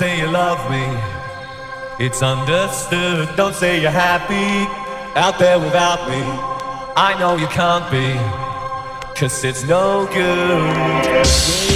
DJ me. It's understood. Don't say you're happy out there without me. I know you can't be, cause it's no good.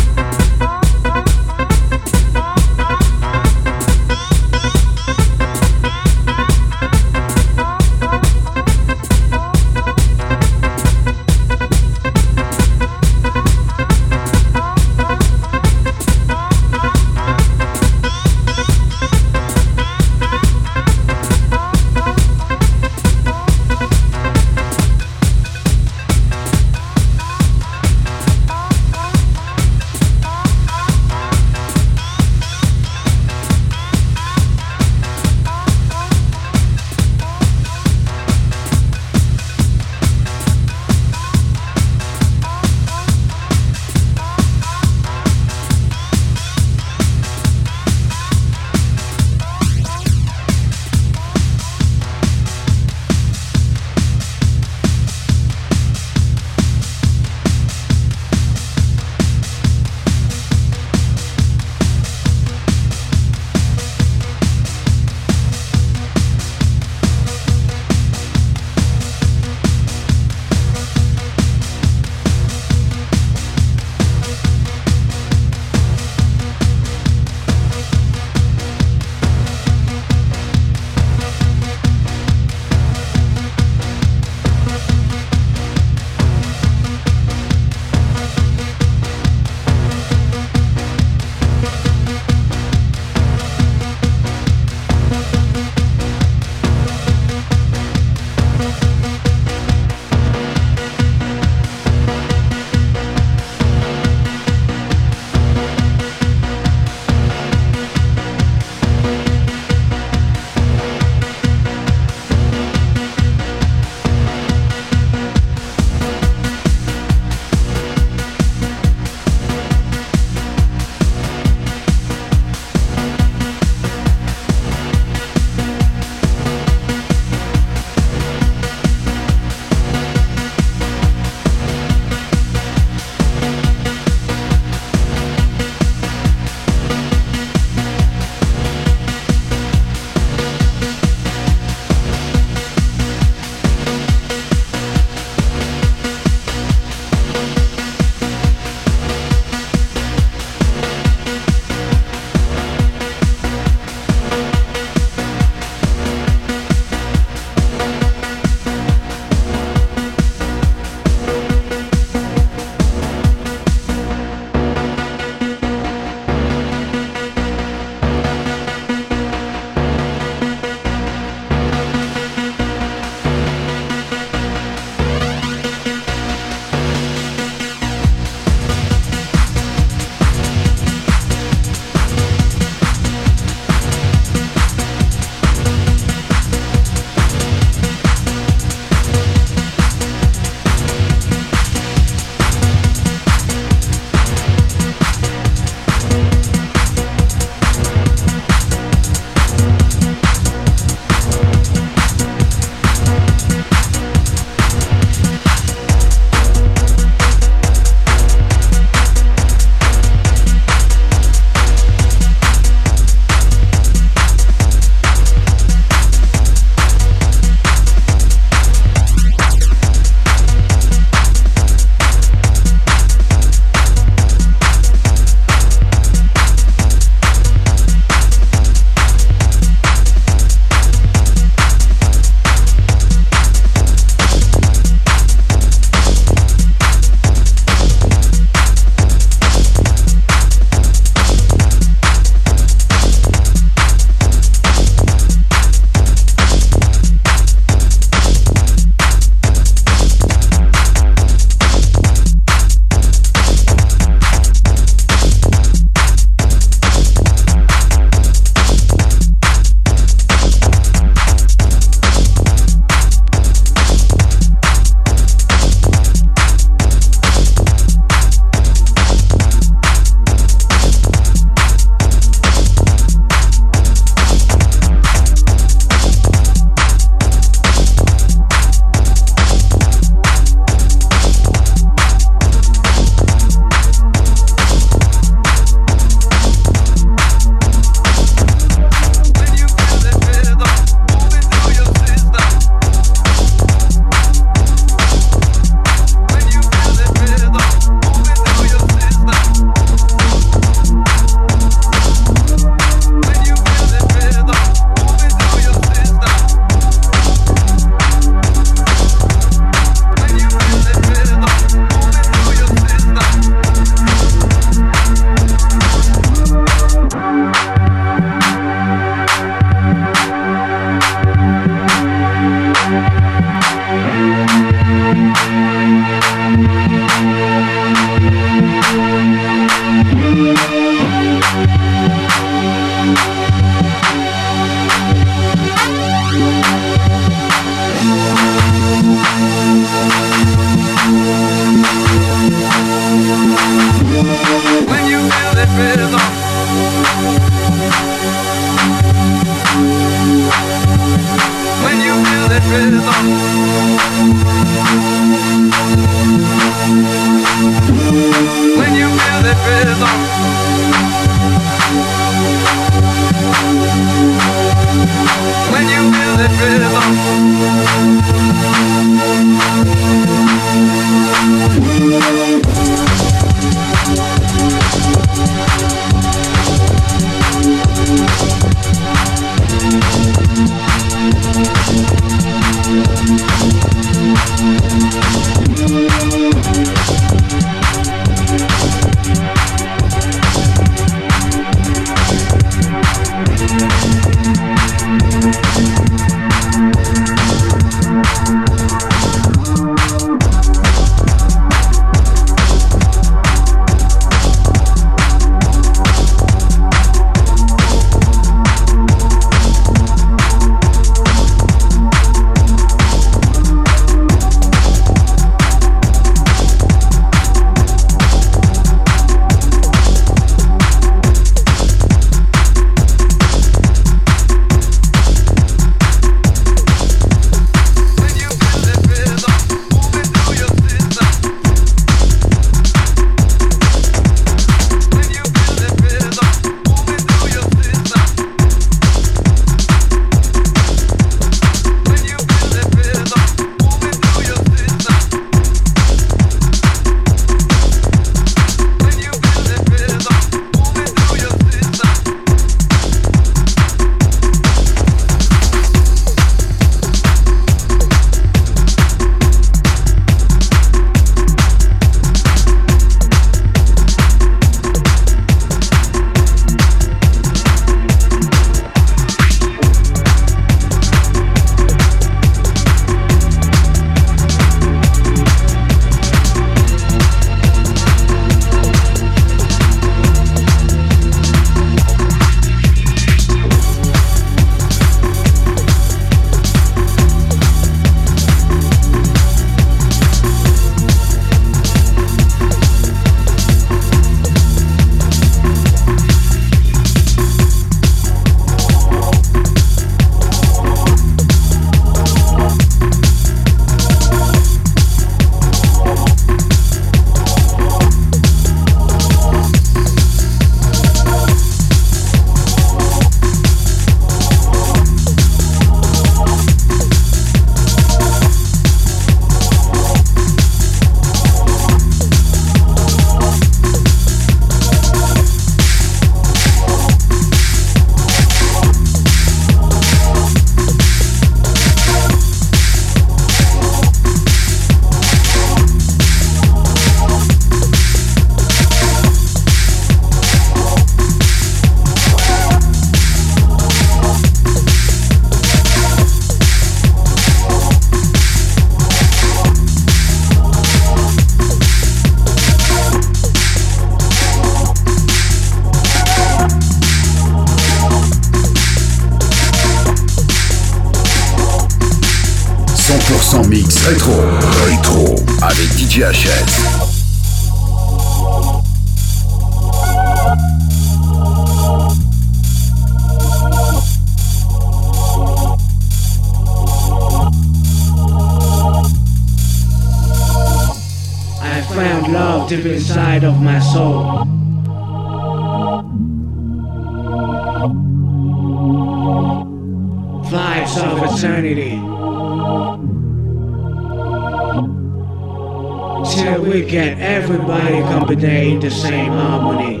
accompany the same harmony.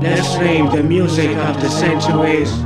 Let's name the music of the centuries.